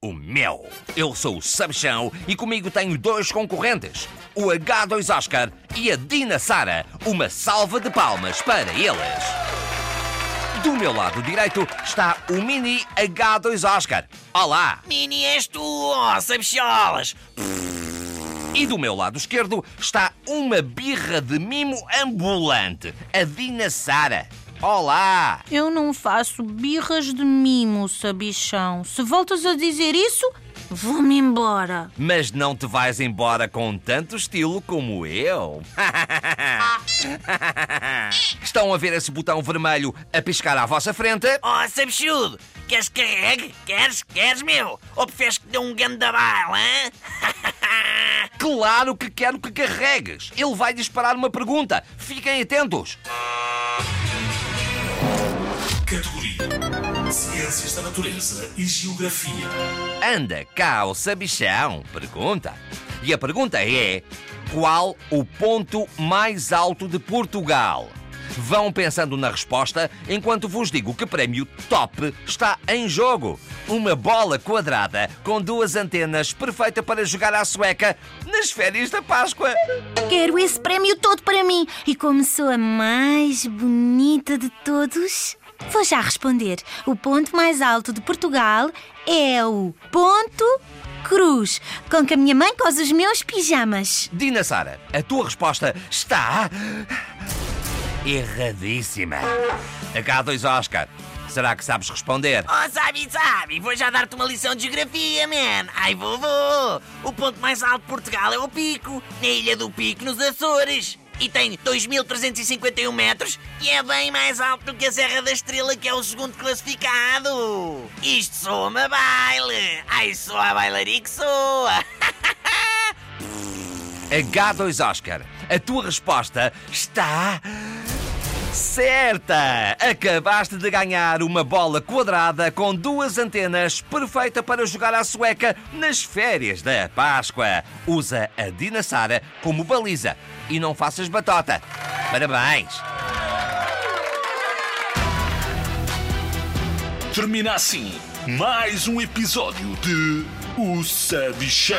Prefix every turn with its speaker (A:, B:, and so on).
A: o meu. Eu sou o Sabichão e comigo tenho dois concorrentes, o H2 Oscar e a Dina Sara. Uma salva de palmas para eles. Do meu lado direito está o Mini H2 Oscar. Olá!
B: Mini és tu, ó, sabicholas!
A: E do meu lado esquerdo está uma birra de mimo ambulante, a Dina Sara. Olá!
C: Eu não faço birras de mimo, sabichão. Se voltas a dizer isso, vou-me embora.
A: Mas não te vais embora com tanto estilo como eu. Estão a ver esse botão vermelho a piscar à vossa frente?
B: Ó, sabichudo! Queres que carregue? Queres? Queres, meu? Ou preferes que dê um gandabail, hã?
A: Claro que quero que carregues. Ele vai disparar uma pergunta. Fiquem atentos.
D: Categoria: Ciências da Natureza e Geografia.
A: Anda cá o sabichão? Pergunta. E a pergunta é: qual o ponto mais alto de Portugal? Vão pensando na resposta enquanto vos digo que prémio top está em jogo. Uma bola quadrada com duas antenas perfeita para jogar à sueca nas férias da Páscoa.
C: Quero esse prémio todo para mim. E como sou a mais bonita de todos, vou já responder. O ponto mais alto de Portugal é o Ponto Cruz, com que a minha mãe cose os meus pijamas.
A: Dina Sara, a tua resposta está. erradíssima. H2 Oscar, será que sabes responder?
B: Oh, sabe, sabe! Vou já dar-te uma lição de geografia, man! Ai, vovô! O ponto mais alto de Portugal é o Pico, na Ilha do Pico, nos Açores. E tem 2.351 metros e é bem mais alto do que a Serra da Estrela, que é o segundo classificado. Isto soa-me a baile! Ai, soa a bailaria que soa!
A: H2 Oscar, a tua resposta está. Certa! Acabaste de ganhar uma bola quadrada com duas antenas perfeita para jogar à sueca nas férias da Páscoa. Usa a Dina Sara como baliza e não faças batota. Parabéns!
D: Termina assim mais um episódio de O Sabichão.